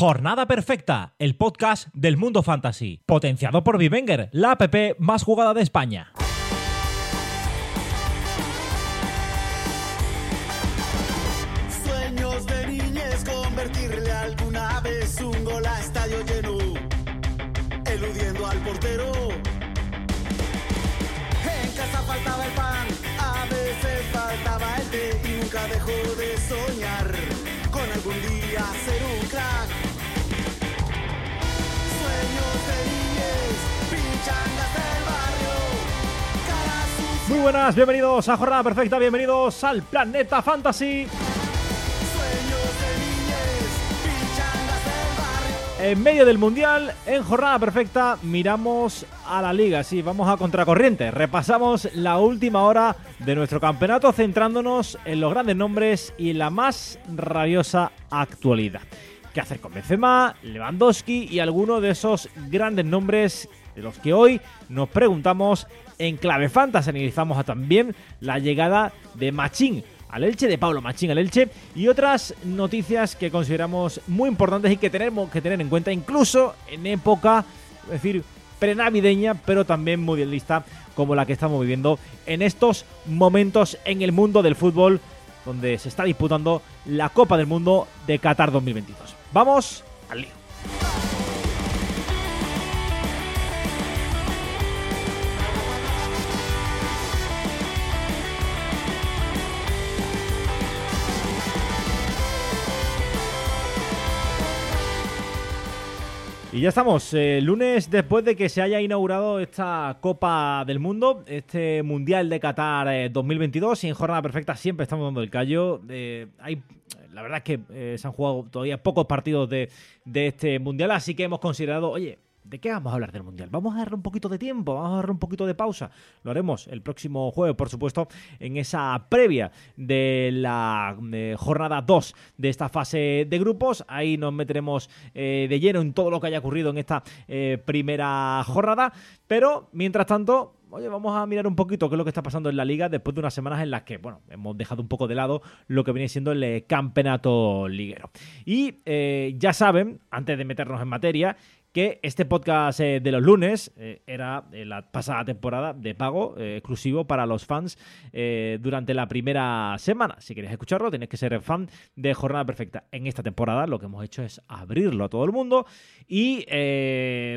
Jornada Perfecta, el podcast del mundo fantasy, potenciado por Vivenger, la app más jugada de España. Muy buenas, bienvenidos a Jornada Perfecta, bienvenidos al Planeta Fantasy. En medio del Mundial, en Jornada Perfecta, miramos a la Liga. Sí, vamos a contracorriente. Repasamos la última hora de nuestro campeonato, centrándonos en los grandes nombres y la más rabiosa actualidad. ¿Qué hacer con Benzema, Lewandowski y alguno de esos grandes nombres de los que hoy nos preguntamos en clave fantasy? Analizamos también la llegada de Machín al Elche, de Pablo Machín al Elche y otras noticias que consideramos muy importantes y que tenemos que tener en cuenta incluso en época, es decir, prenavideña, pero también mundialista como la que estamos viviendo en estos momentos en el mundo del fútbol donde se está disputando la Copa del Mundo de Qatar 2022. Vamos al lío. Y ya estamos, eh, lunes después de que se haya inaugurado esta Copa del Mundo, este Mundial de Qatar eh, 2022, y en jornada perfecta siempre estamos dando el callo. Eh, hay, la verdad es que eh, se han jugado todavía pocos partidos de, de este Mundial, así que hemos considerado, oye, ¿De qué vamos a hablar del Mundial? Vamos a darle un poquito de tiempo, vamos a darle un poquito de pausa. Lo haremos el próximo jueves, por supuesto, en esa previa de la eh, jornada 2 de esta fase de grupos. Ahí nos meteremos eh, de lleno en todo lo que haya ocurrido en esta eh, primera jornada. Pero, mientras tanto, Oye, vamos a mirar un poquito qué es lo que está pasando en la liga después de unas semanas en las que, bueno, hemos dejado un poco de lado lo que viene siendo el campeonato liguero. Y ya saben, antes de meternos en materia, que este podcast eh, de los lunes eh, era eh, la pasada temporada de pago exclusivo para los fans durante la primera semana. Si queréis escucharlo, tenéis que ser fan de Jornada Perfecta. En esta temporada lo que hemos hecho es abrirlo a todo el mundo y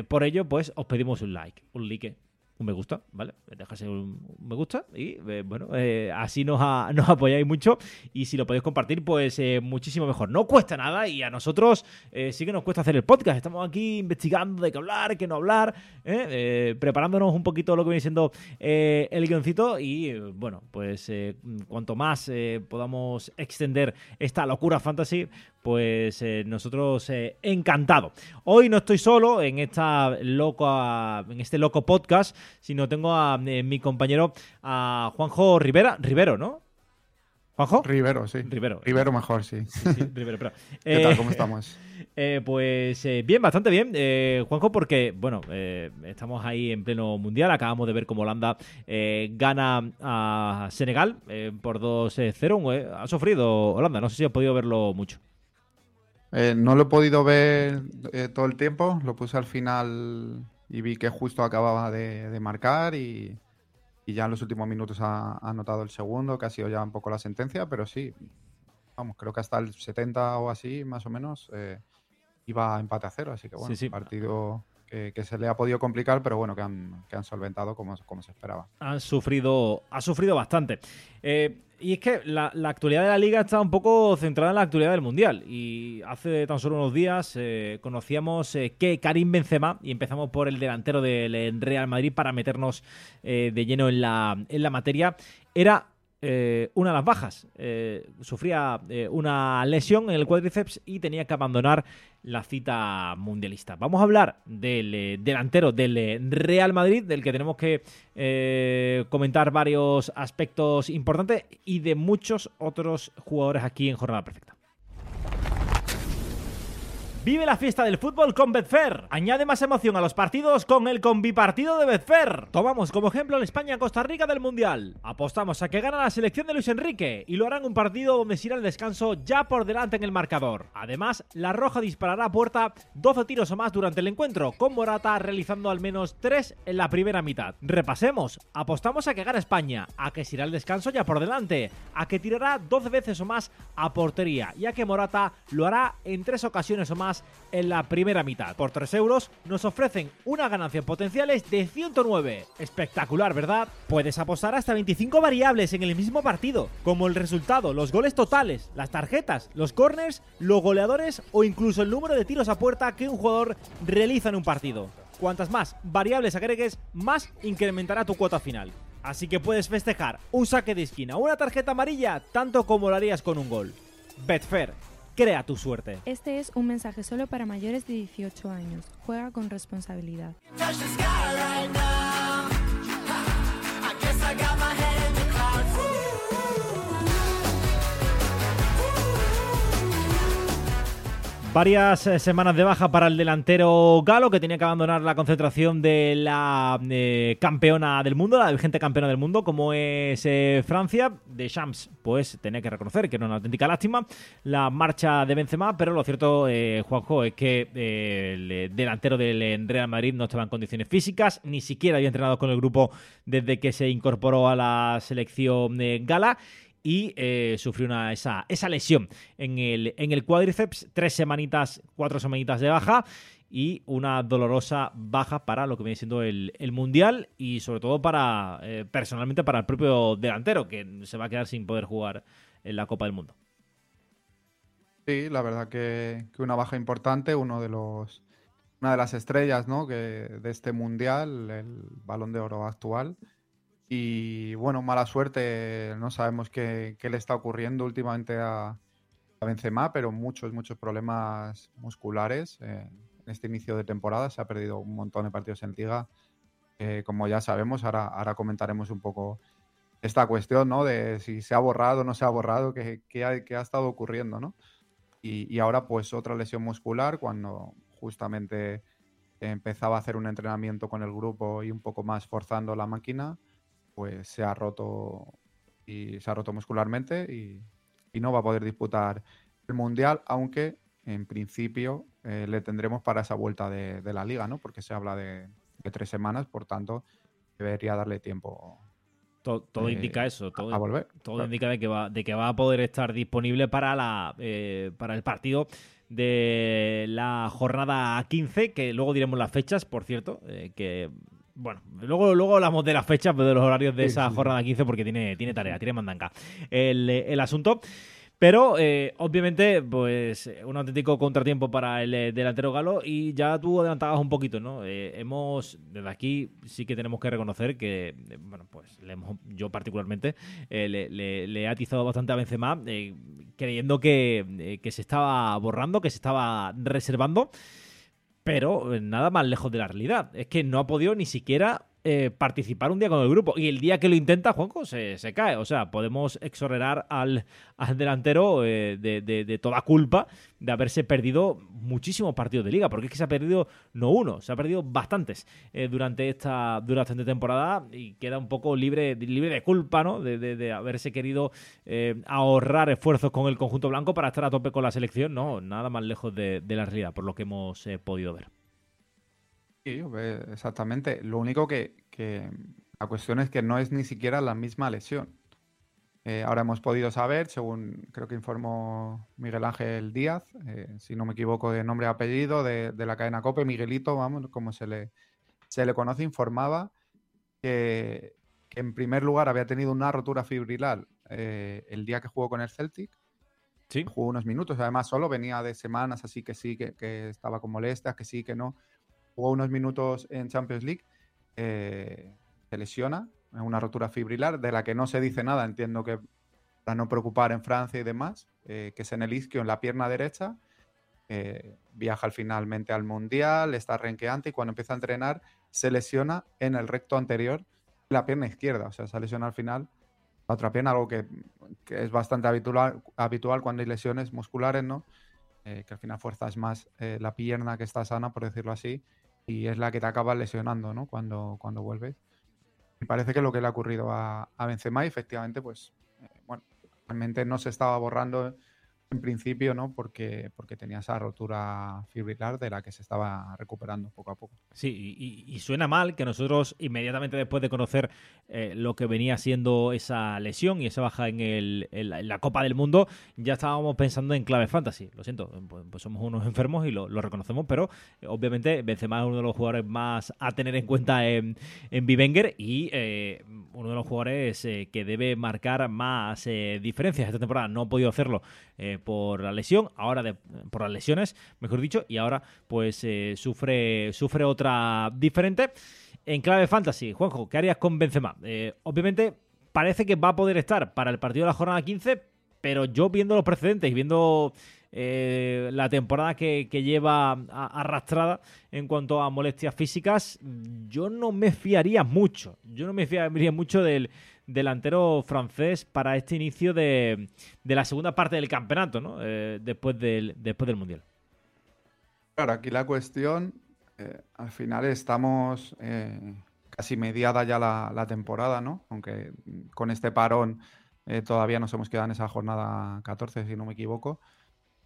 por ello pues os pedimos un like, un like me gusta, ¿vale? Dejarse un me gusta y eh, bueno, eh, así nos, a- nos apoyáis mucho y si lo podéis compartir, pues eh, muchísimo mejor. No cuesta nada y a nosotros sí que nos cuesta hacer el podcast. Estamos aquí investigando de qué hablar, qué no hablar, preparándonos un poquito lo que viene siendo el guioncito y bueno, pues cuanto más podamos extender esta locura fantasy, pues eh, nosotros eh, encantado. Hoy no estoy solo en esta loca, en este loco podcast, sino tengo a eh, mi compañero a Juanjo Rivera, Rivero, ¿no? Juanjo. Rivero, sí. Rivero. Rivero mejor, sí. Sí, Rivero, pero, ¿Qué eh, tal? ¿Cómo estamos? eh, pues eh, bien, bastante bien, eh, Juanjo, porque, bueno, eh, estamos ahí en pleno mundial. Acabamos de ver cómo Holanda eh, gana a Senegal eh, por 2-0. Eh, ha sufrido Holanda, no sé si has podido verlo mucho. Eh, no lo he podido ver eh, todo el tiempo, lo puse al final y vi que justo acababa de, de marcar y, y ya en los últimos minutos ha, ha anotado el segundo, que ha sido ya un poco la sentencia, pero sí, vamos, creo que hasta el 70 o así, más o menos, eh, iba a empate a cero, así que bueno, Sí, sí. partido que, que se le ha podido complicar, pero bueno, que han, que han solventado como, como se esperaba. han sufrido, ha sufrido bastante. Eh, y es que la, la actualidad de la liga está un poco centrada en la actualidad del mundial. Y hace tan solo unos días eh, conocíamos eh, que Karim Benzema, y empezamos por el delantero del Real Madrid para meternos eh, de lleno en la, en la materia, era eh, una de las bajas. Eh, sufría eh, una lesión en el cuádriceps y tenía que abandonar la cita mundialista. Vamos a hablar del delantero del Real Madrid, del que tenemos que comentar varios aspectos importantes y de muchos otros jugadores aquí en Jornada Perfecta. Vive la fiesta del fútbol con Betfair. Añade más emoción a los partidos con el combipartido de Betfair. Tomamos como ejemplo el España-Costa Rica del Mundial. Apostamos a que gana la selección de Luis Enrique y lo harán un partido donde se irá el descanso ya por delante en el marcador. Además, la Roja disparará a puerta 12 tiros o más durante el encuentro, con Morata realizando al menos 3 en la primera mitad. Repasemos. Apostamos a que gana España, a que se irá el descanso ya por delante, a que tirará 12 veces o más a portería y a que Morata lo hará en 3 ocasiones o más en la primera mitad. Por 3 euros nos ofrecen una ganancia en potenciales de 109. Espectacular, ¿verdad? Puedes apostar hasta 25 variables en el mismo partido, como el resultado, los goles totales, las tarjetas, los corners, los goleadores o incluso el número de tiros a puerta que un jugador realiza en un partido. Cuantas más variables agregues, más incrementará tu cuota final. Así que puedes festejar un saque de esquina o una tarjeta amarilla tanto como lo harías con un gol. Betfair Crea tu suerte. Este es un mensaje solo para mayores de 18 años. Juega con responsabilidad. Varias eh, semanas de baja para el delantero galo que tenía que abandonar la concentración de la eh, campeona del mundo, la vigente campeona del mundo, como es eh, Francia. De Shams, pues tenía que reconocer que era una auténtica lástima la marcha de Benzema, pero lo cierto, Juanjo, es que el delantero del Real Madrid no estaba en condiciones físicas, ni siquiera había entrenado con el grupo desde que se incorporó a la selección gala y eh, sufrió una, esa, esa lesión en el, en el cuádriceps, tres semanitas, cuatro semanitas de baja y una dolorosa baja para lo que viene siendo el, Mundial y sobre todo para, eh, personalmente, para el propio delantero, que se va a quedar sin poder jugar en la Copa del Mundo. Sí, la verdad que, una baja importante, uno de los, una de las estrellas ¿no? que, de este Mundial, el balón de oro actual. Y bueno, mala suerte, no sabemos qué, le está ocurriendo últimamente a, Benzema, pero muchos, muchos problemas musculares. Eh, en este inicio de temporada se ha perdido un montón de partidos en liga. como ya sabemos, ahora, ahora comentaremos un poco esta cuestión, ¿no? De si se ha borrado o no se ha borrado, qué, qué, ha, qué ha, estado ocurriendo, ¿no? Y, y, ahora pues otra lesión muscular cuando justamente empezaba a hacer un entrenamiento con el grupo y un poco más forzando la máquina pues se ha roto y se ha roto muscularmente y, no va a poder disputar el mundial, aunque en principio eh, le tendremos para esa vuelta de, la liga, ¿no? Porque se habla de, tres semanas, por tanto debería darle tiempo. Todo, indica eso, todo, a volver. todo indica de que va, de que va a poder estar disponible para la eh, para el partido de la jornada 15, que luego diremos las fechas, por cierto, eh, que bueno, luego, luego hablamos de las fechas, pero de los horarios de esa jornada 15 porque tiene, tiene tarea, tiene mandanca el, el asunto. Pero eh, obviamente, pues un auténtico contratiempo para el eh, delantero galo y ya tú adelantabas un poquito, ¿no? Eh, hemos, desde aquí sí que tenemos que reconocer que, bueno, pues yo particularmente le, le, he atizado bastante a Benzema creyendo que, que se estaba borrando, que se estaba reservando pero nada más lejos de la realidad. Es que no ha podido ni siquiera eh, participar un día con el grupo. Y el día que lo intenta, Juanjo, se, se cae. O sea, podemos exonerar al, al delantero eh, de, toda culpa de haberse perdido muchísimos partidos de liga. Porque es que se ha perdido no uno, se ha perdido bastantes eh, durante, esta, durante temporada y queda un poco libre, libre de culpa, ¿no? De, haberse querido ahorrar esfuerzos con el conjunto blanco para estar a tope con la selección. No, nada más lejos de, la realidad, por lo que hemos podido ver. Sí, exactamente. Lo único que, la cuestión es que no es ni siquiera la misma lesión. Eh, ahora hemos podido saber, según creo que informó Miguel Ángel Díaz, eh, si no me equivoco de nombre y apellido, de, la cadena COPE, Miguelito, vamos, como se le, se le conoce, informaba que, en primer lugar había tenido una rotura fibrilar eh, el día que jugó con el Celtic. Sí. Jugó unos minutos, además solo venía de semanas, así que sí, que, que estaba con molestias, que sí, que no jugó unos minutos en Champions League, eh, se lesiona, es una rotura fibrilar de la que no se dice nada, entiendo que para no preocupar en Francia y demás, eh, que es en el isquio, en la pierna derecha, eh, viaja finalmente al Mundial, está renqueante y cuando empieza a entrenar se lesiona en el recto anterior, la pierna izquierda, o sea, se lesiona al final la otra pierna, algo que, que es bastante habitual, habitual cuando hay lesiones musculares, ¿no? Que al final fuerzas más la pierna que está sana, por decirlo así, y es la que te acaba lesionando, ¿no? Cuando, cuando vuelves. Y parece que lo que le ha ocurrido a, a Benzema, efectivamente, pues, bueno, realmente no se estaba borrando en principio, ¿no? Porque, porque tenía esa rotura fibrilar de la que se estaba recuperando poco a poco. Sí, y, suena mal que nosotros inmediatamente después de conocer eh, lo que venía siendo esa lesión y esa baja en, el, la, Copa del Mundo, ya estábamos pensando en clave fantasy. Lo siento, pues, pues somos unos enfermos y lo, reconocemos, pero eh, obviamente Benzema es uno de los jugadores más a tener en cuenta en, en Bivenger y eh, uno de los jugadores que debe marcar más diferencias esta temporada. No ha podido hacerlo por la lesión, ahora de, por las lesiones, mejor dicho, y ahora pues sufre, sufre otra diferente. En clave fantasy, Juanjo, ¿qué harías con Benzema? Eh, obviamente parece que va a poder estar para el partido de la jornada 15, pero yo viendo los precedentes y viendo eh, la temporada que, lleva arrastrada en cuanto a molestias físicas, yo no me fiaría mucho. Yo no me fiaría mucho del delantero francés para este inicio de, la segunda parte del campeonato, ¿no? Eh, después, del, después del Mundial. Claro, aquí la cuestión eh, al final estamos eh, casi mediada ya la, temporada, ¿no? Aunque con este parón todavía nos hemos quedado en esa jornada 14, si no me equivoco.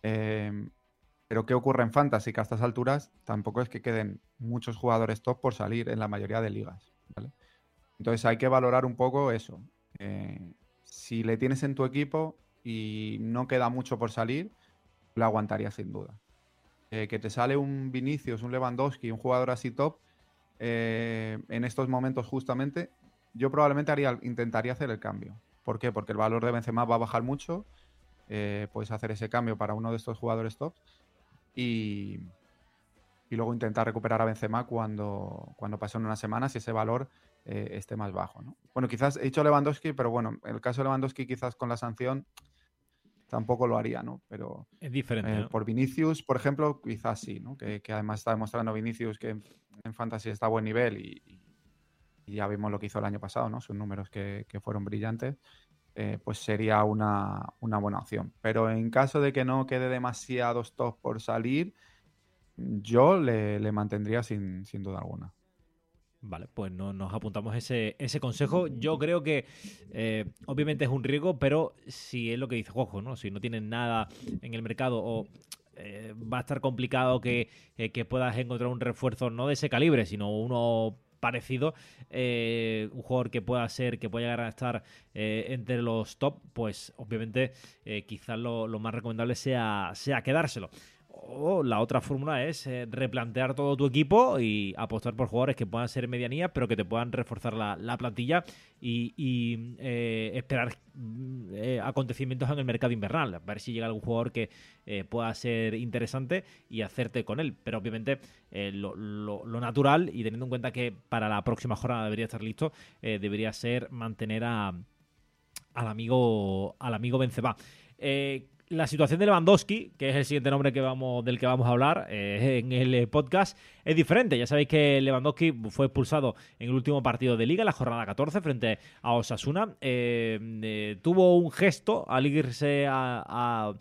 pero ¿qué ocurre en Fantasy? Que a estas alturas tampoco es que queden muchos jugadores top por salir en la mayoría de ligas, Entonces hay que valorar un poco eso. si le tienes en tu equipo y no queda mucho por salir, lo aguantaría sin duda. Eh, que te sale un Vinicius, un Lewandowski, un jugador así top, eh, en estos momentos justamente, yo probablemente haría, intentaría hacer el cambio. ¿Por qué? Porque el valor de Benzema va a bajar mucho, eh, puedes hacer ese cambio para uno de estos jugadores top y, y luego intentar recuperar a Benzema cuando, cuando pasen unas semanas y ese valor esté más bajo. Bueno, quizás he dicho Lewandowski, pero bueno, en el caso de Lewandowski quizás con la sanción tampoco lo haría, ¿no? Pero es diferente. Eh, por Vinicius, por ejemplo, quizás sí, ¿no? Que, además está demostrando Vinicius que en, Fantasy está a buen nivel y, ya vimos lo que hizo el año pasado, ¿no? Sus números que, fueron brillantes. Eh, pues sería una, buena opción. Pero en caso de que no quede demasiados top por salir, yo le, mantendría sin duda alguna. Vale, pues no, nos apuntamos ese, ese consejo. Yo creo que eh, obviamente es un riesgo, pero si es lo que dice Juanjo, ¿no? Si no tienen nada en el mercado o eh, va a estar complicado que, eh, que, puedas encontrar un refuerzo no de ese calibre, sino uno parecido, un jugador que pueda ser, que pueda llegar a estar entre los top, pues obviamente quizás lo, lo, más recomendable sea, sea quedárselo. O la otra fórmula es eh, replantear todo tu equipo y apostar por jugadores que puedan ser medianía, pero que te puedan reforzar la, plantilla y, eh, esperar mm, eh, acontecimientos en el mercado invernal. A ver si llega algún jugador que pueda ser interesante y hacerte con él. Pero obviamente lo, natural, y teniendo en cuenta que para la próxima jornada debería estar listo, debería ser mantener a, al amigo al amigo Benzema la situación de Lewandowski, que es el siguiente nombre del que vamos a hablar eh, en el eh, podcast, es diferente. Ya sabéis que Lewandowski fue expulsado en el último partido de Liga, la jornada 14, frente a Osasuna. Eh, tuvo un gesto al irse a,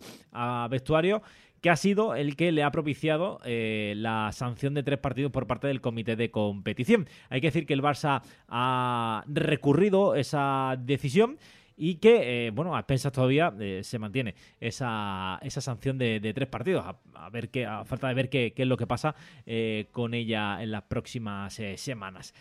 vestuario que ha sido el que le ha propiciado la sanción de tres partidos por parte del comité de competición. Hay que decir que el Barça ha recurrido esa decisión y que, eh, bueno, a expensas todavía eh, se mantiene esa, esa sanción de, tres partidos, a, ver qué, a falta de ver qué, qué es lo que pasa eh, con ella en las próximas semanas.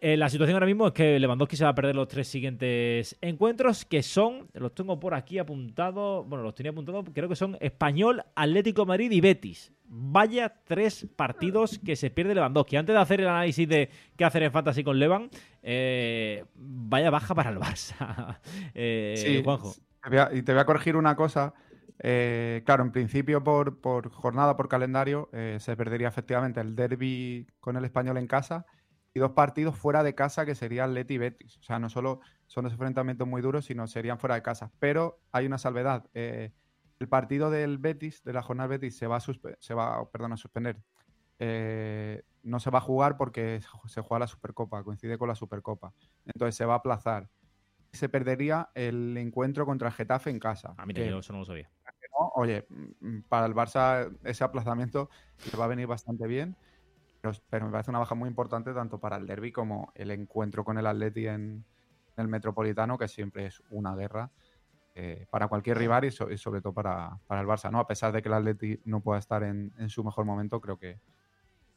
la situación ahora mismo es que Lewandowski se va a perder los tres siguientes encuentros, que son, los tengo por aquí apuntados, bueno, los tenía apuntados, creo que son Español, Atlético Madrid y Betis vaya tres partidos que se pierde Lewandowski. Antes de hacer el análisis de qué hacer en Fantasy con Levan, eh, vaya baja para el Barça. Eh, sí, Juanjo. y te voy a corregir una cosa. Eh, claro, en principio por, jornada, por calendario, se perdería efectivamente el derby con el español en casa y dos partidos fuera de casa que serían Leti y Betis. O sea, no solo son dos enfrentamientos muy duros, sino serían fuera de casa. Pero hay una salvedad el partido del Betis, de la jornada Betis, se va a, se va, perdón, a suspender. Eh, no se va a jugar porque se juega la Supercopa, coincide con la Supercopa. Entonces se va a aplazar. Se perdería el encuentro contra el Getafe en casa. A mí te eso no lo sabía. no, oye, mm, para el Barça ese aplazamiento le va a venir bastante bien, pero, pero me parece una baja muy importante tanto para el derby como el encuentro con el Atleti en, el Metropolitano, que siempre es una guerra eh, para cualquier rival y, so- y sobre todo para, para el Barça, ¿no? A pesar de que el Atleti no pueda estar en, en su mejor momento, creo que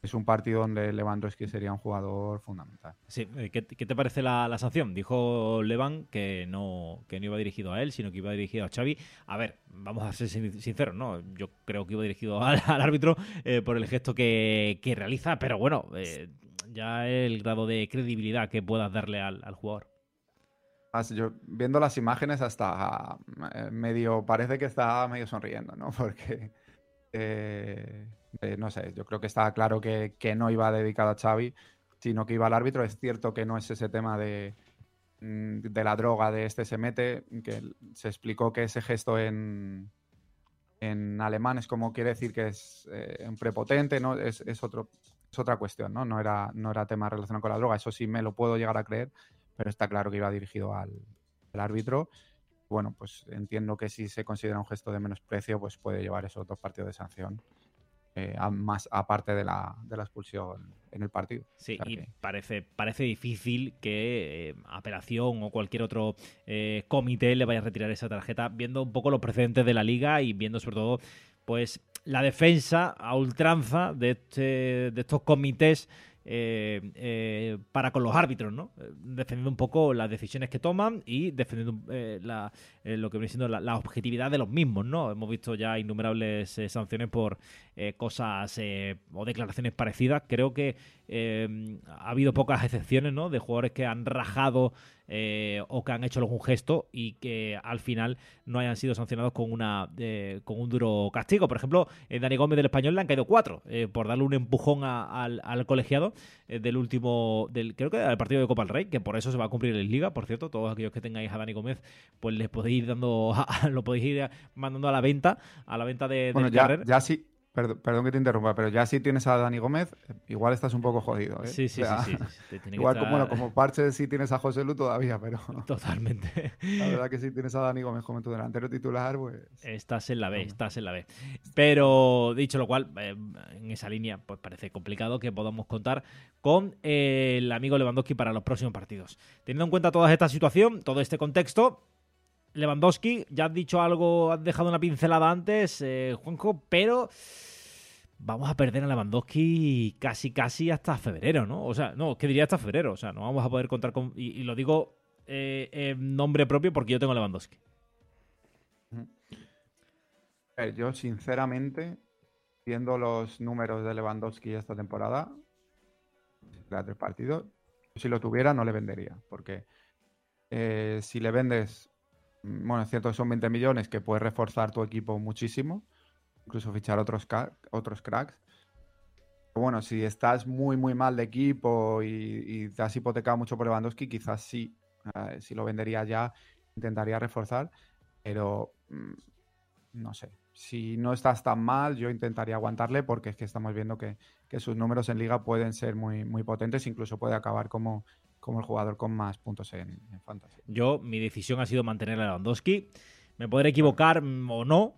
es un partido donde Lewandowski sería un jugador fundamental. Sí, eh, ¿qué, qué te parece la, la sanción? Dijo Levan que no, que no iba dirigido a él, sino que iba dirigido a Xavi. A ver, vamos a ser sin- sinceros, ¿no? Yo creo que iba dirigido al, al árbitro eh, por el gesto que, que realiza, pero bueno, eh, ya el grado de credibilidad que puedas darle al, al jugador. Yo viendo las imágenes hasta eh, medio, parece que está medio sonriendo, ¿no? Porque, eh, eh, no sé, yo creo que está claro que, que no iba dedicado a Xavi, sino que iba al árbitro. Es cierto que no es ese tema de, mm, de la droga, de este se mete, que se explicó que ese gesto en, en alemán es como quiere decir que es prepotente, ¿no? Es, es otro, es otra cuestión, ¿no? No era, no era tema relacionado con la droga, eso sí me lo puedo llegar a creer, pero está claro que iba dirigido al, al árbitro. Bueno, pues entiendo que si se considera un gesto de menosprecio, pues puede llevar esos dos partidos de sanción, eh, a- más aparte de la, de la expulsión en el partido. Sí, O sea y que- parece, parece difícil que eh, apelación o cualquier otro eh, comité le vaya a retirar esa tarjeta, viendo un poco los precedentes de la liga y viendo sobre todo, pues, la defensa a ultranza de, este, de estos comités eh, eh, para con los árbitros, ¿no? Eh, Defendiendo un poco las decisiones que toman y defendiendo eh, eh, lo que viene siendo la, objetividad de los mismos, ¿no? Hemos visto ya innumerables sanciones por eh, cosas eh, o declaraciones parecidas. Creo que eh, ha habido pocas excepciones, ¿no? De jugadores que han rajado eh, o que han hecho algún gesto y que al final no hayan sido sancionados con una eh, con un duro castigo. Por ejemplo, Dani Gómez del Español le han caído cuatro por darle un empujón a- al, al colegiado del último, del creo que del partido de Copa del Rey, que por eso se va a cumplir en Liga, por cierto. Todos aquellos que tengáis a Dani Gómez, pues les podéis ir dando, lo podéis ir mandando a la venta, a la venta de, Bueno, del ya, carrer. ya sí, perdón, perdón que te interrumpa, pero ya si tienes a Dani Gómez, igual estás un poco jodido. ¿eh? Sí, sí, O sea, sí, sí, sí, te tiene que Igual, estar- como, bueno, como parche sí tienes a José Lu todavía, pero Totalmente. la verdad que si tienes a Dani Gómez como tu delantero titular, pues... Estás en la B, estás en la B. Pero dicho lo cual, eh, en esa línea, pues parece complicado que podamos contar con eh, el amigo Lewandowski para los próximos partidos. Teniendo en cuenta toda esta situación, todo este contexto, Lewandowski, ya has dicho algo, has dejado una pincelada antes, eh, Juanjo, pero vamos a perder a Lewandowski casi, casi hasta febrero, ¿no? O sea, no, que diría hasta febrero, o sea, no vamos a poder contar con... Y, lo digo eh, en nombre propio porque yo tengo a Lewandowski. Yo sinceramente, viendo los números de Lewandowski esta temporada, de tres partidos, si lo tuviera no le vendería, porque eh, si le vendes, bueno, es cierto que son 20 millones que puedes reforzar tu equipo muchísimo, incluso fichar otros, otros cracks. Pero bueno, si estás muy, muy mal de equipo y, te has hipotecado mucho por Lewandowski, quizás sí, eh, si lo vendería ya, intentaría reforzar, pero mm, no sé. Si no estás tan mal, yo intentaría aguantarle porque es que estamos viendo que, que sus números en liga pueden ser muy, muy potentes, incluso puede acabar como, como el jugador con más puntos en, en fantasy. Yo, mi decisión ha sido mantener a Lewandowski. Me podré equivocar mm, o no,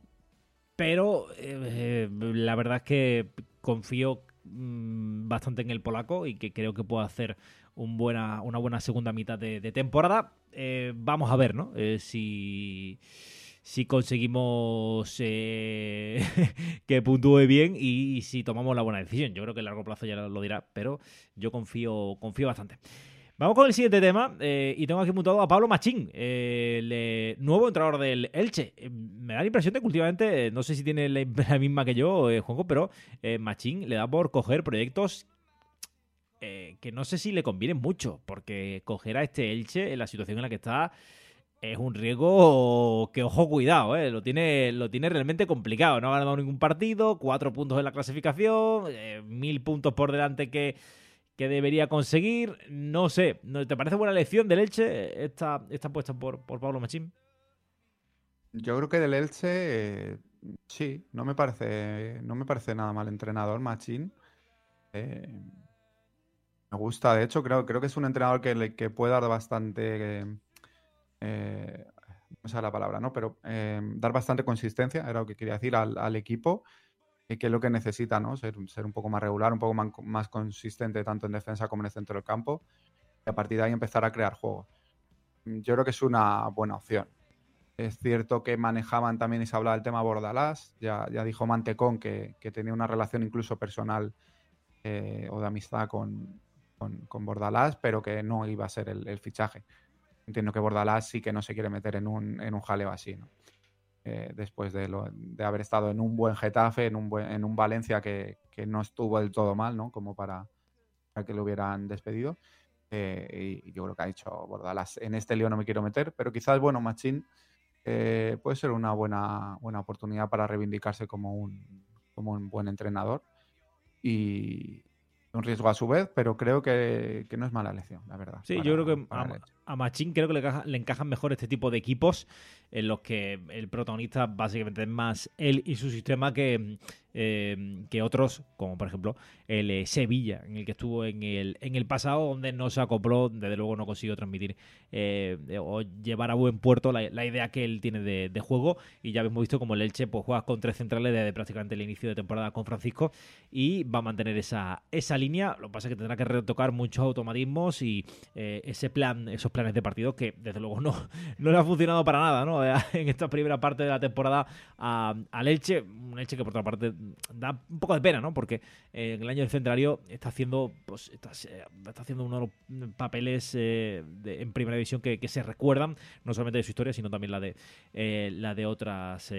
pero eh, la verdad es que confío mm, bastante en el polaco y que creo que puede hacer una buena segunda mitad de, temporada. Eh, vamos a ver, ¿no? Eh, si, si conseguimos que puntúe bien y, si tomamos la buena decisión. Yo creo que a largo plazo ya lo dirá, pero yo confío, confío bastante. Vamos con el siguiente tema eh, y tengo aquí mutado a Pablo Machín, eh, nuevo entrenador del Elche. Eh, me da la impresión de que últimamente, no sé si tiene la, misma que yo, Juanjo, pero Machín le da por coger proyectos que no sé si le convienen mucho, porque coger a este Elche en la situación en la que está es un riesgo que, ojo, cuidado, eh, lo, tiene, lo tiene realmente complicado. No ha ganado ningún partido, cuatro puntos en la clasificación, mil puntos por delante que que debería conseguir. No sé, ¿no- ¿te parece buena elección del Elche esta, esta puesta por, por Pablo Machín? Yo creo que del Elche, eh, sí, no me parece, no me parece nada mal entrenador, Machín. Eh, me gusta, de hecho, creo, creo que es un entrenador que, que puede dar bastante eh, no sé la palabra, ¿no? Pero eh, dar bastante consistencia, era lo que quería decir, al, equipo, que es lo que necesita, ¿no? Ser, ser un poco más regular, un poco más, más, consistente tanto en defensa como en el centro del campo, y a partir de ahí empezar a crear juego. Yo creo que es una buena opción. Es cierto que manejaban también y se hablaba del tema Bordalás, ya, ya dijo Mantecón que, que tenía una relación incluso personal eh, o de amistad con, con, con, Bordalás, pero que no iba a ser el, el, fichaje. Entiendo que Bordalás sí que no se quiere meter en un, en un jaleo así, ¿no? Eh, después de, lo, de, haber estado en un buen Getafe, en un, buen, en un Valencia que, que, no estuvo del todo mal, ¿no? Como para, para que lo hubieran despedido. Eh, y, yo creo que ha dicho Bordalás, en este lío no me quiero meter, pero quizás, bueno, Machín eh, puede ser una buena, buena oportunidad para reivindicarse como un, como un buen entrenador. Y, un riesgo a su vez, pero creo que, que no es mala elección, la verdad. Sí, para, yo creo que a, a, Machín creo que le, le, encajan mejor este tipo de equipos en los que el protagonista básicamente es más él y su sistema que, eh, que otros, como por ejemplo el eh, Sevilla, en el que estuvo en el, en el pasado, donde no se acopló, desde luego no consiguió transmitir eh, o llevar a buen puerto la, idea que él tiene de, juego. Y ya hemos visto como el Elche pues, juega con tres centrales desde prácticamente el inicio de temporada con Francisco y va a mantener esa, esa línea. Lo que pasa es que tendrá que retocar muchos automatismos y eh, ese plan, esos planes de partido que desde luego no, no le ha funcionado para nada ¿no? en esta primera parte de la temporada al Elche. Un Elche que por otra parte da un poco de pena, ¿no? Porque eh, el año del centenario está haciendo, pues, está, está haciendo uno de los papeles eh, en primera división que, se recuerdan, no solamente de su historia, sino también la de, eh, la de otras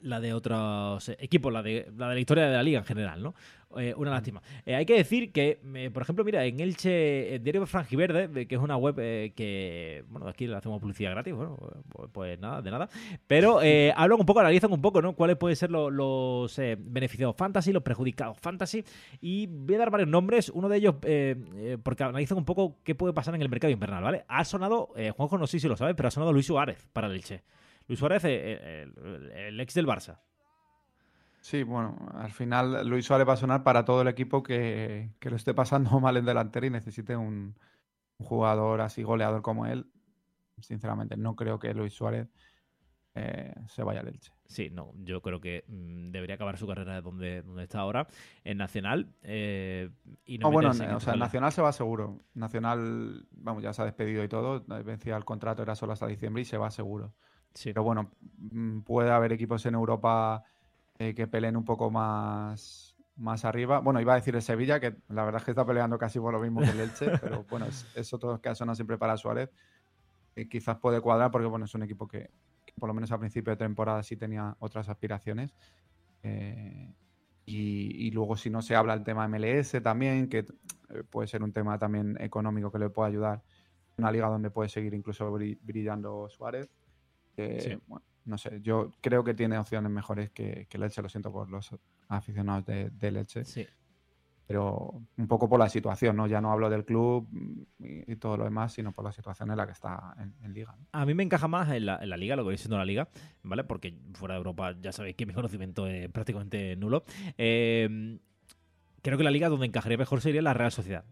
la de otros equipos, la de, la de la historia de la liga en general, ¿no? Eh, una lástima. Eh, hay que decir que, eh, por ejemplo, mira, en Elche, el diario Frangiverde, que es una web eh, que, bueno, aquí le hacemos publicidad gratis, bueno, pues, pues nada, de nada, pero hablan un poco, analizan un poco, ¿no? Cuáles pueden ser los, los beneficiados fantasy, los perjudicados fantasy, y voy a dar varios nombres, uno de ellos, porque analizan un poco qué puede pasar en el mercado invernal, ¿vale? Ha sonado, Juanjo no sé si lo sabe, pero ha sonado Luis Suárez para el Elche. Luis Suárez, el, el, el, ex del Barça. Sí, bueno, al final Luis Suárez va a sonar para todo el equipo que, que lo esté pasando mal en delantera y necesite un, un, jugador así goleador como él. Sinceramente, no creo que Luis Suárez eh, se vaya al Elche. Sí, no, yo creo que mmm, debería acabar su carrera donde, donde está ahora, en Nacional. Eh, y no, no bueno, o sea, Nacional se va seguro. Nacional, vamos, ya se ha despedido y todo, vencía el contrato, era solo hasta diciembre y se va seguro. Sí. Pero bueno, mm, puede haber equipos en Europa eh, que peleen un poco más, más arriba. Bueno, iba a decir el Sevilla, que la verdad es que está peleando casi por lo mismo que el Elche, pero bueno, es, es otro caso no siempre para Suárez. Eh, quizás puede cuadrar porque bueno, es un equipo que, que, por lo menos a principio de temporada sí tenía otras aspiraciones. Eh, y, y, luego si no se habla el tema MLS también, que eh, puede ser un tema también económico que le pueda ayudar. Una liga donde puede seguir incluso brillando Suárez. Que, sí. bueno, no sé, yo creo que tiene opciones mejores que, que Leche, lo siento por los aficionados de, de Leche. Sí. Pero un poco por la situación, ¿no? Ya no hablo del club y, y todo lo demás, sino por la situación en la que está en, en liga. ¿no? A mí me encaja más en la, en la, liga, lo que viene siendo la liga, ¿vale? Porque fuera de Europa ya sabéis que mi conocimiento es prácticamente nulo. Eh, creo que la liga donde encajaría mejor sería la Real Sociedad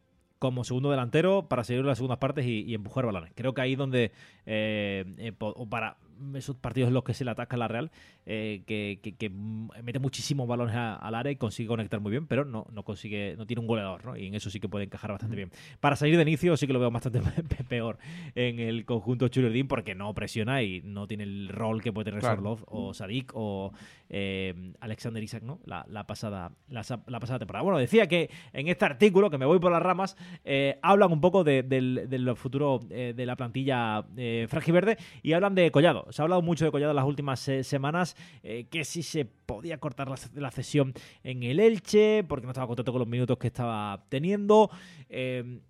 como segundo delantero para seguir las segundas partes y, y empujar balones. Creo que ahí donde, eh, eh, o para esos partidos en los que se le ataca a la Real, eh, que, que, que, mete muchísimos balones al área y consigue conectar muy bien, pero no, no consigue, no tiene un goleador, ¿no? Y en eso sí que puede encajar bastante bien. Para salir de inicio sí que lo veo bastante peor en el conjunto Chulerdín porque no presiona y no tiene el rol que puede tener claro. Sorlov o Sadik o eh, Alexander Isaac, ¿no? La, la, pasada, la, la, pasada temporada. Bueno, decía que en este artículo, que me voy por las ramas, eh, hablan un poco de, del, del futuro de la plantilla frangiverde y hablan de Collado. Se ha hablado mucho de Collado las últimas eh, semanas, eh, que si se podía cortar la, cesión en el Elche, porque no estaba contento con los minutos que estaba teniendo. Eh,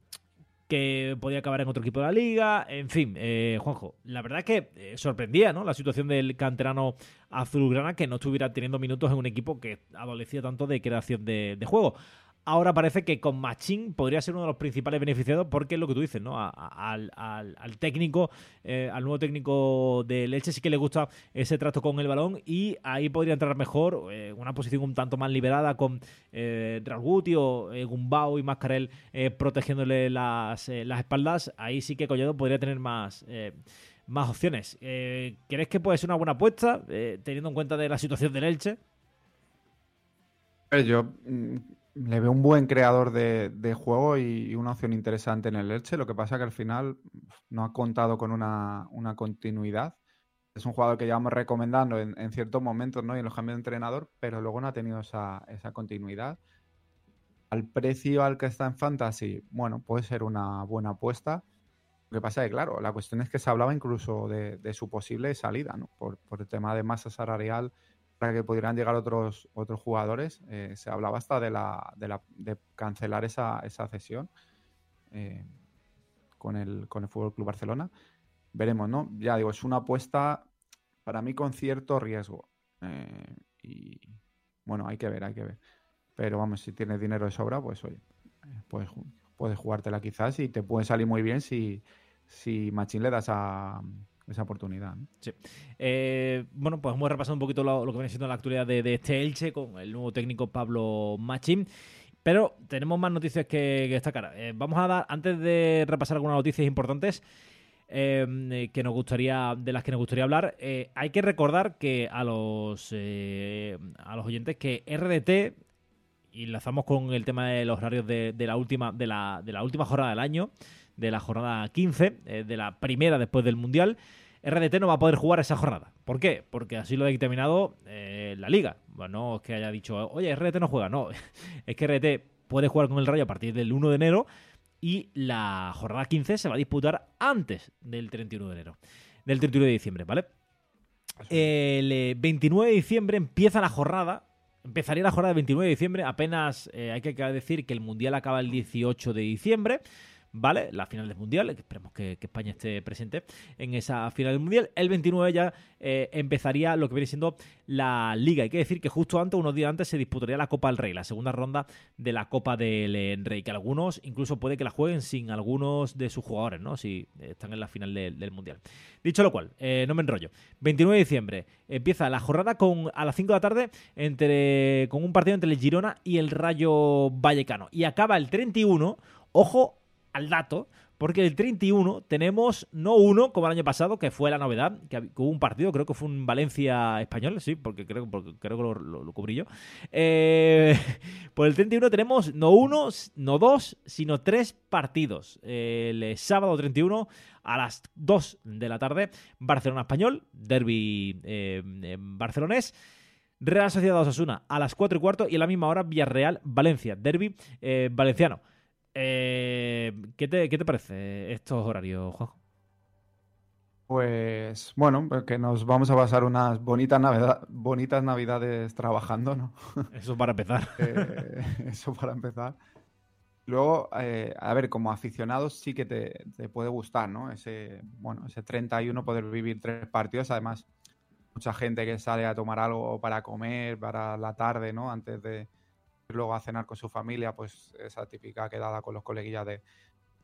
que podía acabar en otro equipo de la liga, en fin, eh, Juanjo, la verdad es que sorprendía ¿no? la situación del canterano azulgrana que no estuviera teniendo minutos en un equipo que adolecía tanto de creación de, de juego ahora parece que con Machín podría ser uno de los principales beneficiados porque es lo que tú dices, ¿no? Al, técnico, eh, al nuevo técnico de Leche sí que le gusta ese trato con el balón y ahí podría entrar mejor eh, una posición un tanto más liberada con eh, o eh, Gumbau y Mascarel eh, protegiéndole las, espaldas. Ahí sí que Collado podría tener más opciones. Eh, ¿Crees que puede ser una buena apuesta, teniendo en cuenta de la situación del Elche? Yo mm, le veo un buen creador de, juego y, una opción interesante en el Elche. Lo que pasa que al final no ha contado con una, continuidad. Es un jugador que llevamos recomendando en, en, ciertos momentos ¿no? y en los cambios de entrenador, pero luego no ha tenido esa, continuidad. Al precio al que está en Fantasy, bueno, puede ser una buena apuesta. Lo que pasa es que, claro, la cuestión es que se hablaba incluso de, su posible salida, ¿no? Por, el tema de masa salarial para que pudieran llegar otros, otros jugadores. Eh, se hablaba hasta de, la, de, la, de cancelar esa, esa cesión eh, con, el, con el Fútbol Club Barcelona. Veremos, ¿no? Ya digo, es una apuesta para mí con cierto riesgo. Eh, y bueno, hay que ver, hay que ver. Pero vamos, si tienes dinero de sobra, pues oye, puedes, puedes jugártela quizás y te puede salir muy bien si, si Machín le das a esa oportunidad. Sí. Eh, bueno, pues hemos repasado un poquito lo, que viene siendo la actualidad de, este Elche con el nuevo técnico Pablo Machín. Pero tenemos más noticias que, que destacar. Eh, vamos a dar, antes de repasar algunas noticias importantes eh, que nos gustaría, de las que nos gustaría hablar, eh, hay que recordar que a los, eh, a los oyentes que RDT, y enlazamos con el tema de los horarios de, de la última, de la, de la última jornada del año, de la jornada 15, eh, de la primera después del Mundial, RDT no va a poder jugar esa jornada. ¿Por qué? Porque así lo ha determinado eh, la liga. Bueno, no es que haya dicho, oye, RDT no juega, no. es que RDT puede jugar con el Rayo a partir del 1 de enero y la jornada 15 se va a disputar antes del 31 de enero. Del 31 de diciembre, ¿vale? El 29 de diciembre empieza la jornada. Empezaría la jornada del 29 de diciembre. Apenas eh, hay que decir que el Mundial acaba el 18 de diciembre. ¿Vale? La final del Mundial, esperemos que, que, España esté presente en esa final del Mundial. El 29 ya eh, empezaría lo que viene siendo la Liga. Hay que decir que justo antes, unos días antes, se disputaría la Copa del Rey, la segunda ronda de la Copa del Rey, que algunos incluso puede que la jueguen sin algunos de sus jugadores, ¿no? Si están en la final de, del Mundial. Dicho lo cual, eh, no me enrollo. 29 de diciembre empieza la jornada con a las 5 de la tarde entre con un partido entre el Girona y el Rayo Vallecano. Y acaba el 31, ojo al dato, porque el 31 tenemos no uno, como el año pasado, que fue la novedad, que hubo un partido, creo que fue un Valencia español, sí, porque creo, creo que lo, lo, cubrí yo. Eh, por el 31 tenemos no uno, no dos, sino tres partidos. El sábado 31 a las 2 de la tarde, Barcelona Español, derby eh, barcelonés. Real Sociedad Osasuna a las 4 y cuarto y a la misma hora Villarreal Valencia, derby eh, valenciano. Eh, ¿qué, te, ¿Qué te parece estos horarios, Juanjo? Pues bueno, pues que nos vamos a pasar unas bonitas, navidad, bonitas navidades trabajando, ¿no? Eso para empezar. eh, eso para empezar. Luego, eh, a ver, como aficionados sí que te, te, puede gustar, ¿no? Ese, bueno, ese 31 poder vivir tres partidos, además mucha gente que sale a tomar algo para comer, para la tarde, ¿no? Antes de, luego a cenar con su familia, pues esa típica quedada con los coleguillas de,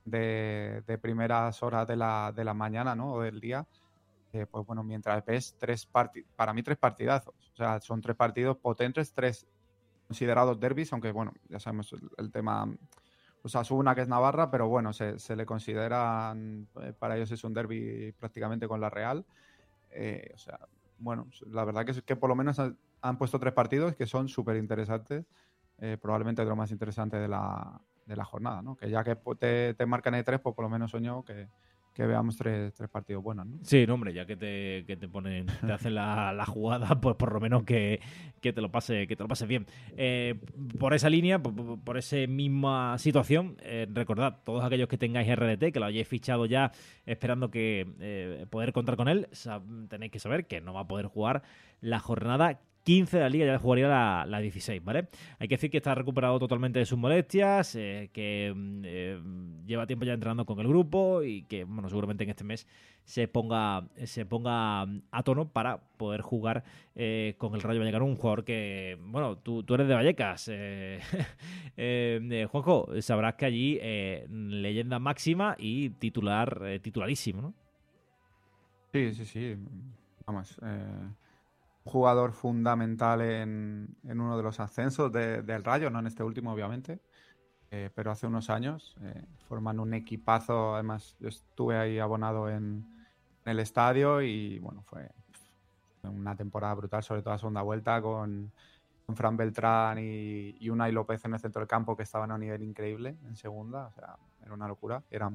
de, de primeras horas de la, de la, mañana, ¿no? O del día. Eh, pues bueno, mientras ves tres partidos, para mí tres partidazos. O sea, son tres partidos potentes, tres considerados derbis, aunque bueno, ya sabemos el, el tema. O sea, una que es Navarra, pero bueno, se, se le considera, eh, para ellos es un derby prácticamente con la Real. Eh, o sea, bueno, la verdad que es que por lo menos han, han puesto tres partidos que son súper interesantes eh, probablemente de lo más interesante de la, de la jornada, ¿no? Que ya que te, te marcan el 3, pues por lo menos soñó que, que veamos tres, tres, partidos buenos, ¿no? Sí, no, hombre, ya que te, que te ponen, te hacen la, la, jugada, pues por lo menos que, que te lo pase, que te lo pases bien. Eh, por esa línea, por, por esa misma situación, eh, recordad, todos aquellos que tengáis RDT, que lo hayáis fichado ya esperando que poder contar con él, tenéis que saber que no va a poder jugar la jornada 15 de la liga, ya jugaría la, la, 16, ¿vale? Hay que decir que está recuperado totalmente de sus molestias, eh, que eh, lleva tiempo ya entrenando con el grupo y que, bueno, seguramente en este mes se ponga, se ponga a tono para poder jugar eh, con el Rayo Vallecano, un jugador que, bueno, tú, tú eres de Vallecas, eh, eh, Juanjo, sabrás que allí leyenda máxima y titular, titularísimo, ¿no? Sí, sí, sí, vamos, jugador fundamental en, en, uno de los ascensos de, del Rayo, no en este último, obviamente, eh, pero hace unos años eh, forman un equipazo. Además, yo estuve ahí abonado en, en el estadio y bueno, fue una temporada brutal, sobre todo la segunda vuelta con, con Fran Beltrán y, y Unai López en el centro del campo que estaban a un nivel increíble en segunda, o sea, era una locura, era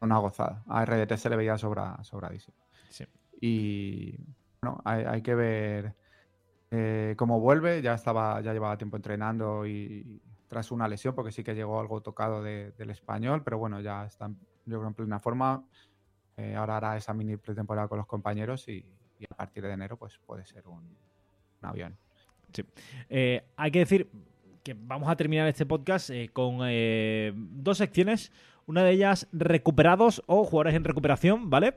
una gozada. A RDT se le veía sobra, sobradísimo. Sí. Y bueno, hay, que ver eh, cómo vuelve, ya estaba, ya llevaba tiempo entrenando y tras una lesión, porque sí que llegó algo tocado de- del español, pero bueno, ya está yo creo en plena forma. Eh, ahora hará esa mini pretemporada con los compañeros y, a partir de enero pues puede ser un, avión. Eh, hay que decir que vamos a terminar este podcast con dos secciones. Una de ellas, recuperados o jugadores en recuperación, ¿vale?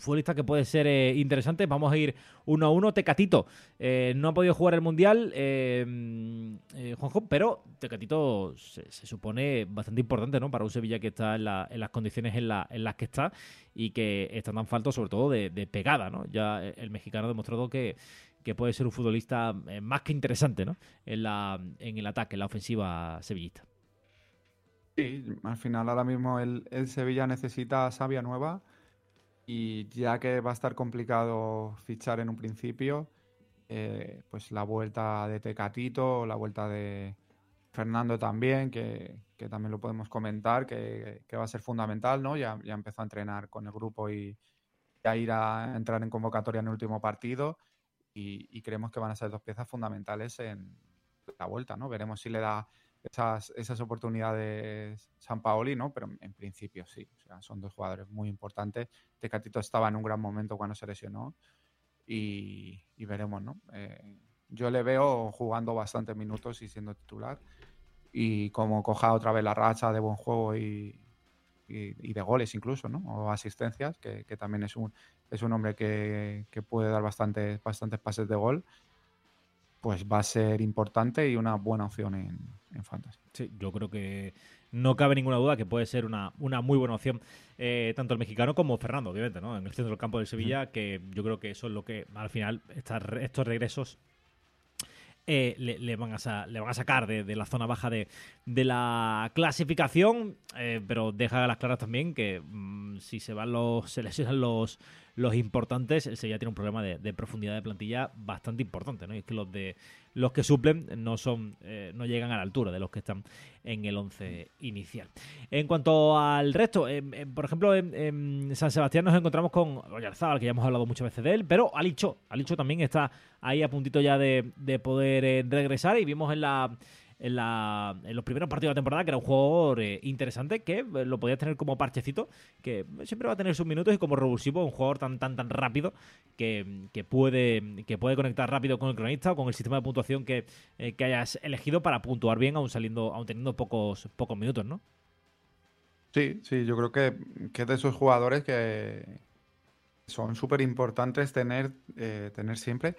Futbolista que puede ser eh, interesante. Vamos a ir uno a uno. Tecatito eh, no ha podido jugar el Mundial, eh, mm, eh, Juanjo, pero Tecatito se, supone bastante importante ¿no? para un Sevilla que está en, la- en las condiciones en, la- las que está y que está tan falto sobre todo de, pegada. ¿no? Ya el mexicano ha demostrado que, puede ser un futbolista más que interesante ¿no? en, el ataque, en la ofensiva sevillista. Sí, al final ahora mismo el, el Sevilla necesita savia nueva y ya que va a estar complicado fichar en un principio, eh, pues la vuelta de Tecatito, la vuelta de Fernando también, que, que también lo podemos comentar, que, que va a ser fundamental, ¿no? Ya, ya empezó a entrenar con el grupo y a ir a entrar en convocatoria en el último partido y, y creemos que van a ser dos piezas fundamentales en la vuelta, ¿no? Veremos si le da esas, esas oportunidades San Paoli, ¿no? Pero en principio sí. O sea, son dos jugadores muy importantes. Tecatito estaba en un gran momento cuando se lesionó y, y veremos, ¿no? Eh, yo le veo jugando bastantes minutos y siendo titular. Y como coja otra vez la racha de buen juego y, y- y de goles incluso, ¿no? O asistencias, que, que también es un, es un hombre que, que puede dar bastantes, bastantes pases de gol, pues va a ser importante y una buena opción en, en Fantasy. Sí, yo creo que no cabe ninguna duda que puede ser una, una muy buena opción, eh, tanto el mexicano como Fernando, obviamente, ¿no? En el centro del campo del Sevilla, que yo creo que eso es lo que al final estas estos regresos eh, le, le van a le van a sacar de, de la zona baja de, de la clasificación, eh, pero deja a las claras también que mm, si se van los, se lesionan los, los importantes, el Sevilla tiene un problema de, profundidad de plantilla bastante importante, ¿no? Y es que los de los que suplen no son eh, no llegan a la altura de los que están en el 11 inicial. En cuanto al resto, em, em, por ejemplo, en, en San Sebastián nos encontramos con Oyarzábal, que ya hemos hablado muchas veces de él, pero Alicho, Alicho también está ahí a puntito ya de, de poder eh, regresar y vimos en la en, los primeros partidos de la temporada, que era un jugador eh, interesante, que eh, lo podías tener como parchecito, que siempre va a tener sus minutos y como revulsivo, un jugador tan tan tan rápido que, que puede que puede conectar rápido con el cronista o con el sistema de puntuación que, eh, que hayas elegido para puntuar bien, aún saliendo, aún teniendo pocos, pocos minutos, ¿no? Sí, sí, yo creo que, que es de esos jugadores que son súper importantes tener, tener siempre,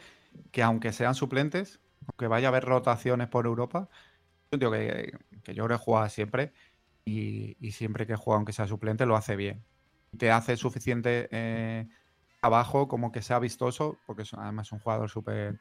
que aunque sean suplentes, aunque vaya a haber rotaciones por Europa, un tío que, que yo creo que juega siempre y, y siempre que juega, aunque sea suplente, lo hace bien. Te hace suficiente eh, trabajo como que sea vistoso, porque es, además es un jugador súper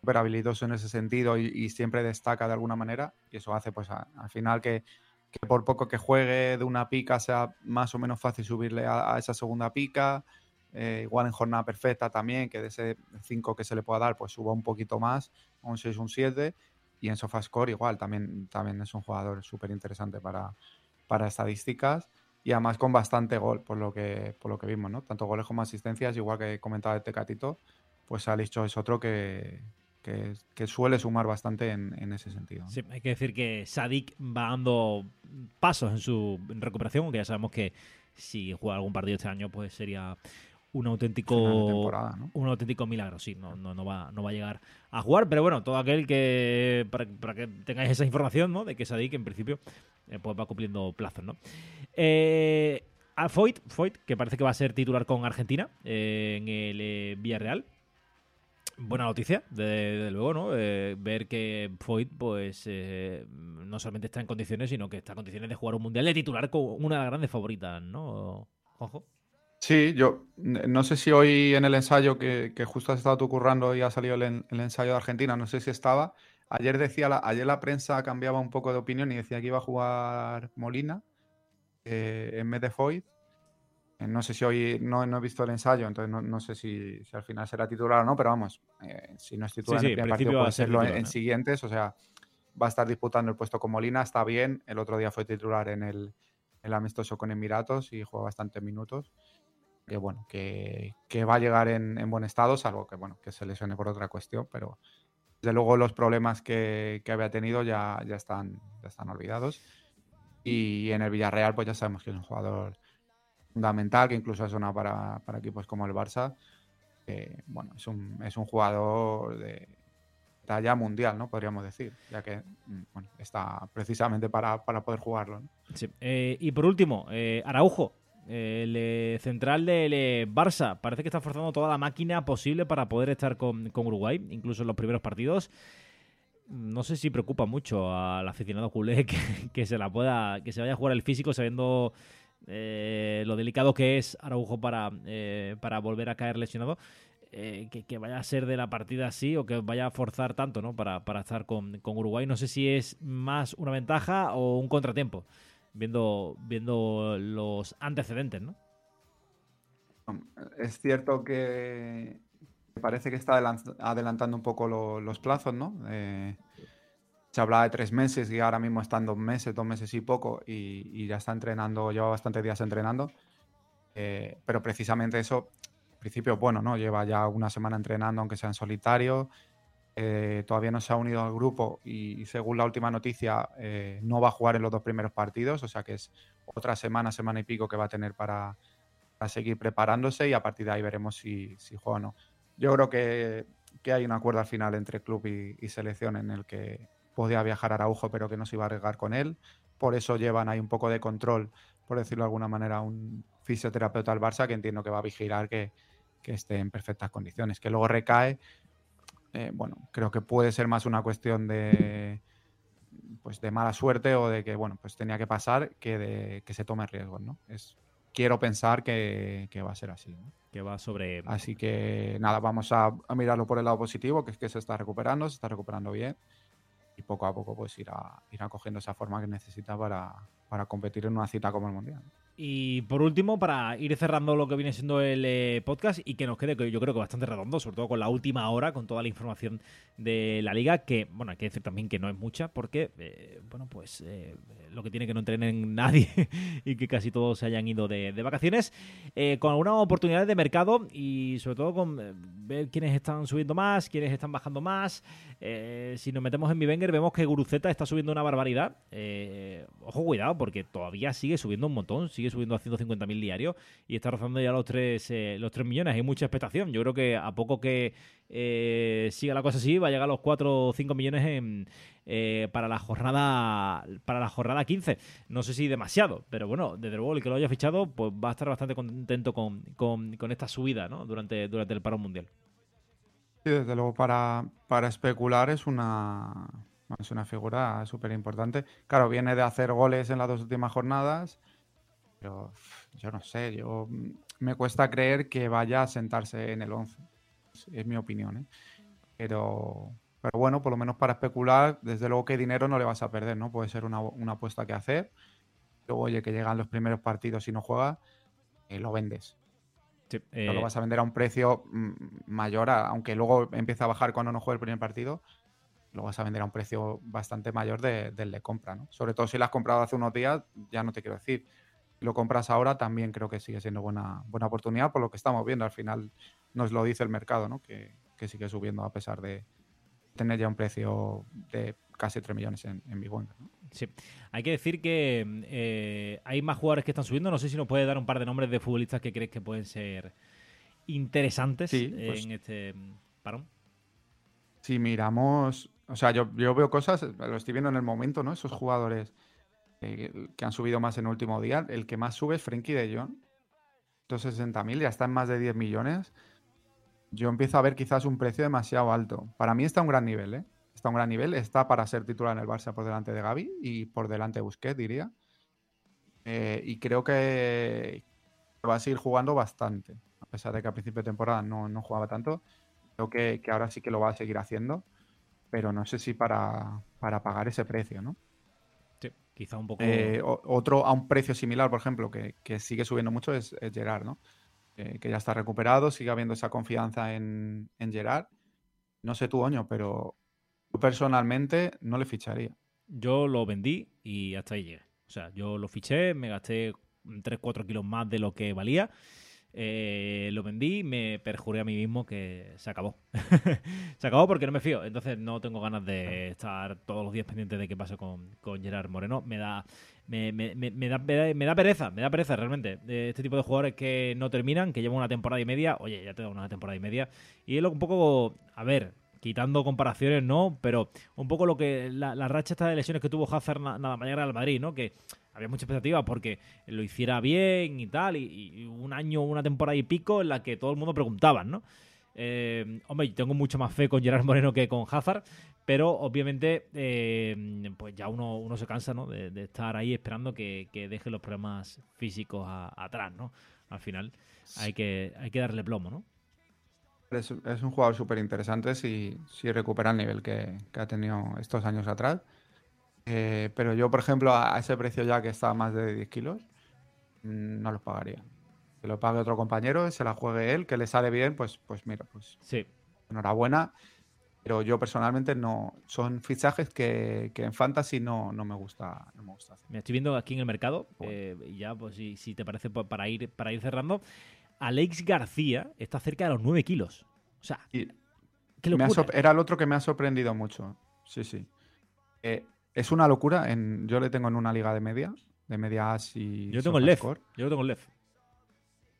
súper habilidoso en ese sentido y, y siempre destaca de alguna manera y eso hace pues a- al final que, que por poco que juegue de una pica sea más o menos fácil subirle a, a esa segunda pica. Eh, igual en jornada perfecta también, que de ese 5 que se le pueda dar, pues suba un poquito más, un 6, un 7. Y en SofaScore igual, también, también es un jugador súper interesante para, para estadísticas. Y además con bastante gol, por lo que, por lo que vimos, ¿no? Tanto goles como asistencias, igual que comentaba de Tecatito, pues Alicho es otro que, que, que suele sumar bastante en, en ese sentido. ¿no? Sí, hay que decir que Sadik va dando pasos en su recuperación, aunque ya sabemos que si juega algún partido este año, pues sería un de auténtico un auténtico milagro, sí, no, no, no, va, no va a llegar a jugar, pero bueno, todo aquel que, para, para que tengáis esa información, ¿no? De que Sadik en principio eh, pues va cumpliendo plazos, ¿no? Eh, a Foyt, Foyt, que parece que va a ser titular con Argentina eh, en el eh, Villarreal. Buena noticia, desde luego, ¿no? Eh, ver que Foyt, pues, eh, no solamente está en condiciones, sino que está en condiciones de jugar un mundial de titular con una de las grandes favoritas, ¿no, Juanjo? Sí, yo no sé si hoy en el ensayo que, que justo has estado tú currando y ha salido el, en- el ensayo de Argentina, no sé si estaba. Ayer decía la, ayer la prensa cambiaba un poco de opinión y decía que iba a jugar Molina eh, en vez de Foyt. Eh, no sé si hoy no, no he visto el ensayo, entonces no, no sé si, si al final será titular o no, pero vamos, eh, si no es titular Sí, en el primer partido, puede ser serlo en, titular, en ¿no? siguientes, o sea, va a estar disputando el puesto con Molina, está bien, el otro día fue titular en el, el amistoso con Emiratos y jugó bastantes minutos. Que bueno, que, que va a llegar en, en buen estado, salvo que bueno, que se lesione por otra cuestión, pero desde luego los problemas que, que había tenido ya, ya, están, ya están olvidados. Y en el Villarreal, pues ya sabemos que es un jugador fundamental, que incluso ha sonado para, para equipos como el Barça. bueno, es un, es un jugador de talla mundial, ¿no? Podríamos decir, ya que mm, bueno, está precisamente para, para poder jugarlo. Sí. Eh, y por último, eh, Araujo, el eh, central del eh, Barça. Parece que está forzando toda la máquina posible para poder estar con, con Uruguay, incluso en los primeros partidos. No sé si preocupa mucho al aficionado culé que, que se la pueda, que se vaya a jugar el físico sabiendo eh, lo delicado que es Araujo para, para volver a caer lesionado. que, que vaya a ser de la partida así o que vaya a forzar tanto ¿no? para, para estar con, con Uruguay. No sé si es más una ventaja o un contratiempo viendo, viendo los antecedentes, ¿no? Es cierto que parece que está adelan- adelantando un poco lo- los plazos, ¿no? Eh, se hablaba de tres meses y ahora mismo están dos meses, dos meses y poco, y, ya está entrenando, lleva bastantes días entrenando. Eh, pero precisamente eso, en principio, bueno, ¿no? Lleva ya una semana entrenando, aunque sea en solitario. Eh, todavía no se ha unido al grupo y, según la última noticia, eh, no va a jugar en los dos primeros partidos, o sea que es otra semana, semana y pico que va a tener para, seguir preparándose y a partir de ahí veremos si, juega o no. Yo creo que, hay un acuerdo al final entre club y, selección en el que podía viajar Araujo, pero que no se iba a arriesgar con él. Por eso llevan ahí un poco de control, por decirlo de alguna manera, un fisioterapeuta al Barça que entiendo que va a vigilar que esté en perfectas condiciones. Que luego recae, eh, bueno, creo que puede ser más una cuestión de pues de mala suerte o de que bueno pues tenía que pasar que de que se tome riesgos, ¿no? Es quiero pensar que, que va a ser así. ¿no? Que va sobre. Así que nada, vamos a, a mirarlo por el lado positivo, que es que se está recuperando, se está recuperando bien. Y poco a poco pues irá, irá cogiendo esa forma que necesita para, para competir en una cita como el Mundial. Y por último, para ir cerrando lo que viene siendo el eh, podcast y que nos quede, que yo creo que bastante redondo, sobre todo con la última hora, con toda la información de la liga, que, bueno, hay que decir también que no es mucha, porque, eh, bueno, pues eh, lo que tiene que no entrenen nadie y que casi todos se hayan ido de, de vacaciones, eh, con algunas oportunidades de mercado y sobre todo con ver quiénes están subiendo más, quiénes están bajando más. Eh, si nos metemos en mi Wenger, vemos que Guruceta está subiendo una barbaridad. Eh, ojo, cuidado, porque todavía sigue subiendo un montón, sigue subiendo a 150.000 diarios y está rozando ya los 3, eh, los 3 millones. Hay mucha expectación. Yo creo que a poco que eh, siga la cosa así, va a llegar a los 4 o 5 millones para la jornada para la jornada 15. No sé si demasiado, pero bueno, desde luego el que lo haya fichado pues va a estar bastante contento con, con, con esta subida ¿no? durante, durante el paro mundial. Sí, desde luego para, para especular es una, es una figura súper importante. Claro, viene de hacer goles en las dos últimas jornadas, pero yo no sé, yo mm, me cuesta creer que vaya a sentarse en el 11. Es, mi opinión, ¿eh? Pero, pero bueno, por lo menos para especular, desde luego que dinero no le vas a perder, ¿no? Puede ser una, una apuesta que hacer. Luego, oye, que llegan los primeros partidos y no juega, eh, lo vendes. Sí, Pero lo eh, vas a vender a un precio mm, mayor, a- aunque luego empieza a bajar cuando no juegue el primer partido, lo vas a vender a un precio bastante mayor de- del de compra, ¿no? Sobre todo si lo has comprado hace unos días, ya no te quiero decir. Si lo compras ahora, también creo que sigue siendo buena, buena oportunidad por lo que estamos viendo. Al final nos lo dice el mercado, ¿no? Que, que sigue subiendo a pesar de tener ya un precio de casi 3 millones en, en Big ¿no? Sí. Hay que decir que eh, hay más jugadores que están subiendo. No sé si nos puede dar un par de nombres de futbolistas que crees que pueden ser interesantes Sí, pues- en este mm, parón. Si miramos, o sea, yo, yo veo cosas, lo estoy viendo en el momento, ¿no? Esos jugadores eh, que han subido más en el último día, el que más sube es Frenkie de Jong, 260.000, ya está en más de 10 millones. Yo empiezo a ver quizás un precio demasiado alto. Para mí está a un gran nivel, ¿eh? Está a un gran nivel, está para ser titular en el Barça por delante de Gaby y por delante de Busquets, diría. Eh, y creo que va a seguir jugando bastante, a pesar de que a principio de temporada no, no jugaba tanto. Creo que, que ahora sí que lo va a seguir haciendo, pero no sé si para, para pagar ese precio, ¿no? Sí, quizá un poco. Eh, otro a un precio similar, por ejemplo, que, que sigue subiendo mucho es, es Gerard, ¿no? Que ya está recuperado, sigue habiendo esa confianza en, en Gerard. No sé tú, Oño, pero yo personalmente no le ficharía. Yo lo vendí y hasta ahí llegué. O sea, yo lo fiché, me gasté 3-4 kilos más de lo que valía. eh, lo vendí, me perjuré a mí mismo que se acabó. se acabó porque no me fío. Entonces no tengo ganas de estar todos los días pendiente de qué pasa con, con Gerard Moreno. Me da, me, me- me- da, me da- pereza, me da pereza realmente. De este tipo de jugadores que no terminan, que llevan una temporada y media. Oye, ya te da una temporada y media. Y es un poco, a ver, quitando comparaciones, no, pero un poco lo que la, racha esta de lesiones que tuvo Hazard na- nada más llegar al Madrid, ¿no? Que había mucha expectativa porque lo hiciera bien y tal, y, y un año, una temporada y pico en la que todo el mundo preguntaba, ¿no? Eh, hombre, tengo mucho más fe con Gerard Moreno que con Hazard, pero obviamente eh, pues ya uno, uno se cansa, ¿no? De, estar ahí esperando que, que deje los problemas físicos atrás, ¿no? Al final hay que, hay que darle plomo, ¿no? Es, un jugador súper interesante si, si recupera el nivel que, ha tenido estos años atrás. Eh, pero yo, por ejemplo, a, a ese precio ya que está más de 10 kilos, mm, no los pagaría. Que lo pague otro compañero, se la juegue él, que le sale bien, pues, pues mira, pues Sí, enhorabuena. Pero yo personalmente no. Son fichajes que, que en Fantasy no, no me gusta. No me gusta hacer. Me estoy viendo aquí en el mercado, Bueno. eh, y ya, pues si, si te parece, pues, para ir, para ir cerrando, Alex García está cerca de los 9 kilos. O sea, Y qué me ha era el otro que me ha sorprendido mucho. Sí, sí. Eh, es una locura. En, yo le tengo en una liga de media, de media as y Yo tengo el Lef. SofaScore, Yo lo tengo el Lef.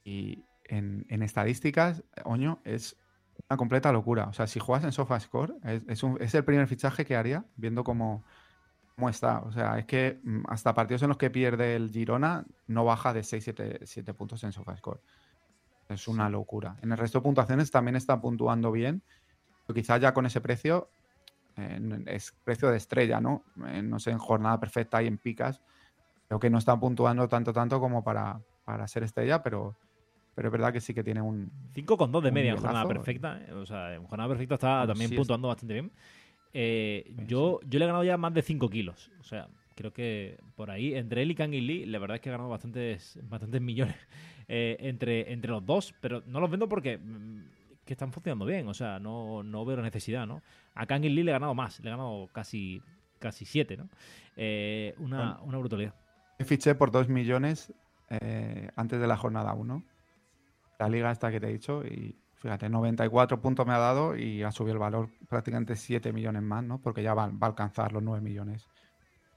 Y en, en estadísticas, Oño, es una completa locura. O sea, si juegas en SofaScore, es, es, un- es el primer fichaje que haría, viendo cómo, cómo está. O sea, es que mm, hasta partidos en los que pierde el Girona, no baja de 6-7 puntos en SofaScore. Es una locura. En el resto de puntuaciones también está puntuando bien. Pero quizás ya con ese precio, eh, es precio de estrella, ¿no? Eh, no sé, en jornada perfecta y en picas. Creo que no está puntuando tanto, tanto como para, para ser estrella, pero, pero es verdad que sí que tiene un. 5,2 de media en jornada perfecta. eh. O sea, en jornada perfecta está también sí puntuando bastante bien. Eh, yo, yo le he ganado ya más de 5 kilos. O sea, creo que por ahí, entre él y Kangin Lee, la verdad es que he ganado bastantes, bastantes millones eh, entre, entre los dos. Pero no los vendo porque mm, que están funcionando bien. O sea, no, no veo la necesidad, ¿no? A Kangin Lee le he ganado más. Le he ganado casi casi 7, ¿no? Eh, una, Bueno. una brutalidad. Fiché por 2 millones eh, antes de la jornada 1. La liga esta que te he dicho. Y fíjate, 94 puntos me ha dado y ha subido el valor prácticamente 7 millones más, ¿no? Porque ya va, va a alcanzar los 9 millones.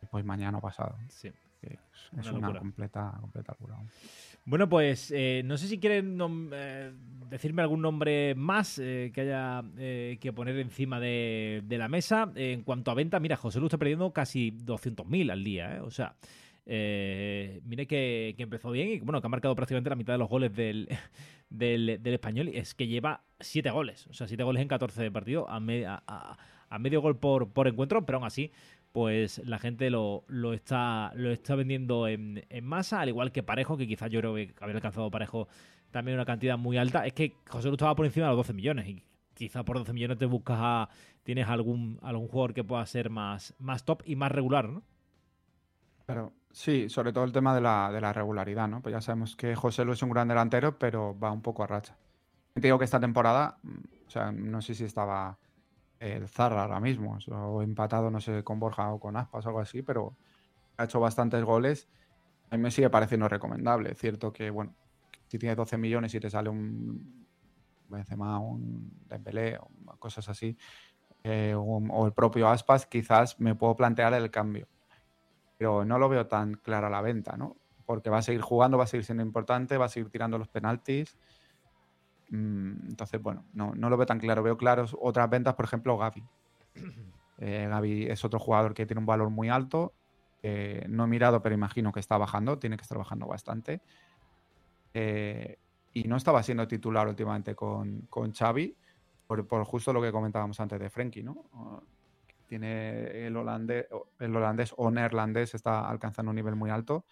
Pues mañana o pasado. Sí. que Es, Una completa, completa locura. Bueno, pues eh, no sé si quieren eh, decirme algún nombre más eh, que haya que poner encima de, de la mesa. en cuanto a venta, mira, José Lu está perdiendo casi 200.000 al día, ¿eh? O sea, eh, mire que, empezó bien y bueno, que ha marcado prácticamente la mitad de los goles del, del, español. y Es que lleva 7 goles, o sea, 7 goles en 14 partidos a, me- a- a- medio gol por, por encuentro, pero aún así pues la gente lo, lo está lo está vendiendo en, en masa, al igual que Parejo, que quizás yo creo que haber alcanzado Parejo también una cantidad muy alta. Es que José Lu estaba por encima de los 12 millones y quizás por 12 millones te buscas a, tienes algún algún jugador que pueda ser más, más top y más regular, ¿no? Pero sí, sobre todo el tema de la, de la regularidad, ¿no? Pues ya sabemos que José Lu es un gran delantero, pero va un poco a racha. Te digo que esta temporada, mm, o sea, no sé si estaba el Zarra ahora mismo, o empatado, no sé, con Borja o con Aspas o algo así, pero ha hecho bastantes goles. A mí me sigue pareciendo recomendable. Es cierto que, bueno, si tienes 12 millones y te sale un Benzema, un Dembélé, cosas así, eh, o el propio Aspas, quizás me puedo plantear el cambio pero no lo veo tan clara la venta, ¿no? Porque va a seguir jugando, va a seguir siendo importante, va a seguir tirando los penaltis. Mm, Entonces, bueno, no, no lo veo tan claro. Veo claros otras ventas, por ejemplo, Gaby. Eh, Gaby es otro jugador que tiene un valor muy alto. eh, no he mirado, pero imagino que está bajando, tiene que estar bajando bastante. Eh, y no estaba siendo titular últimamente con, con Xavi, por, por justo lo que comentábamos antes de Frenkie, ¿no? Tiene el holandés, el holandés o neerlandés está alcanzando un nivel muy alto.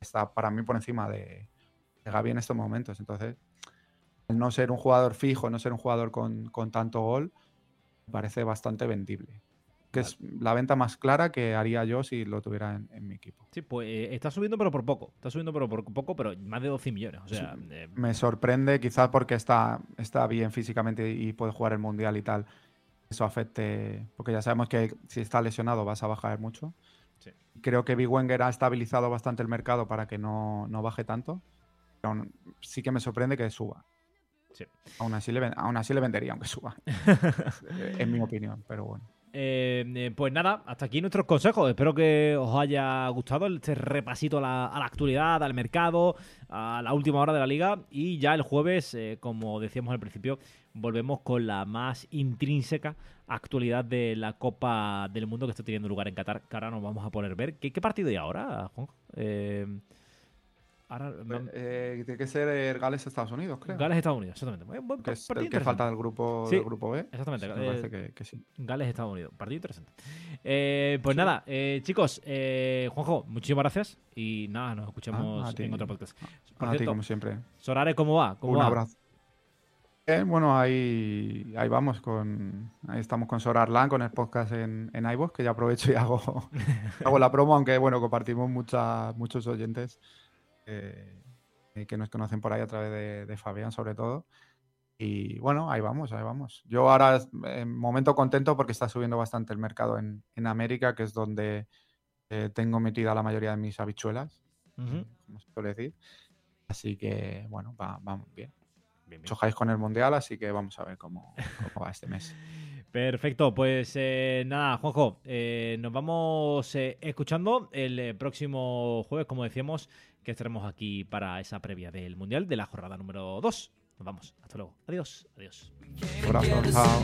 Está para mí por encima de, de Gaby en estos momentos. Entonces, al no ser un jugador fijo, no ser un jugador con, con tanto gol, me parece bastante vendible. que es la venta más clara que haría yo si lo tuviera en, en mi equipo. Sí, pues eh, está subiendo pero por poco. Está subiendo pero por poco, pero más de 12 millones. O sea, eh, Me sorprende, quizás porque está, está bien físicamente y puede jugar el mundial y tal. Eso afecte, porque ya sabemos que si está lesionado vas a bajar mucho. Sí. Creo que Big Wenger ha estabilizado bastante el mercado para que no, no baje tanto. Pero sí que me sorprende que suba. Sí. Aún así le, aún así le vendería, aunque suba. en mi opinión, pero bueno. Eh, eh, pues nada, hasta aquí nuestros consejos. Espero que os haya gustado este repasito a la, a actualidad, al mercado, a la última hora de la liga. Y ya el jueves, eh, como decíamos al principio, volvemos con la más intrínseca actualidad de la Copa del Mundo que está teniendo lugar en Qatar. Que ahora nos vamos a poner ver. ¿Qué, partido hay ahora, Juanjo? Eh, ahora, Eh, tiene que ser el Gales-Estados Unidos, creo. Gales, Estados Unidos, exactamente. Buen que es el que falta del grupo, Sí, del grupo B. exactamente, Me eh, parece que, que sí. Gales, Estados Unidos. Partido interesante. Eh, pues nada, eh, chicos, eh, Juanjo, muchísimas gracias. Y nada, nos escuchamos Ah, ti. en otro podcast. Por A ti, cierto, como siempre. Sorare, ¿cómo va? ¿Cómo Un va? abrazo. Bien, bueno, ahí, ahí vamos con. Ahí estamos con Sora Arlan, con el podcast en, en iVoox, que ya aprovecho y hago, hago la promo, aunque bueno, compartimos muchas, muchos oyentes eh, eh, que nos conocen por ahí a través de, de Fabián, sobre todo. Y bueno, ahí vamos, ahí vamos. Yo ahora, en momento contento porque está subiendo bastante el mercado en, en América, que es donde eh, tengo metida la mayoría de mis habichuelas, como se suele decir. Así que, bueno, va, vamos bien Bien, bien. chojáis con el Mundial, así que vamos a ver cómo, cómo va este mes. Perfecto, pues eh, nada, Juanjo, eh, nos vamos eh, escuchando el eh, próximo jueves, como decíamos, que estaremos aquí para esa previa del Mundial de la jornada número 2. Nos vamos, hasta luego. Adiós, adiós. Abrazo, chao.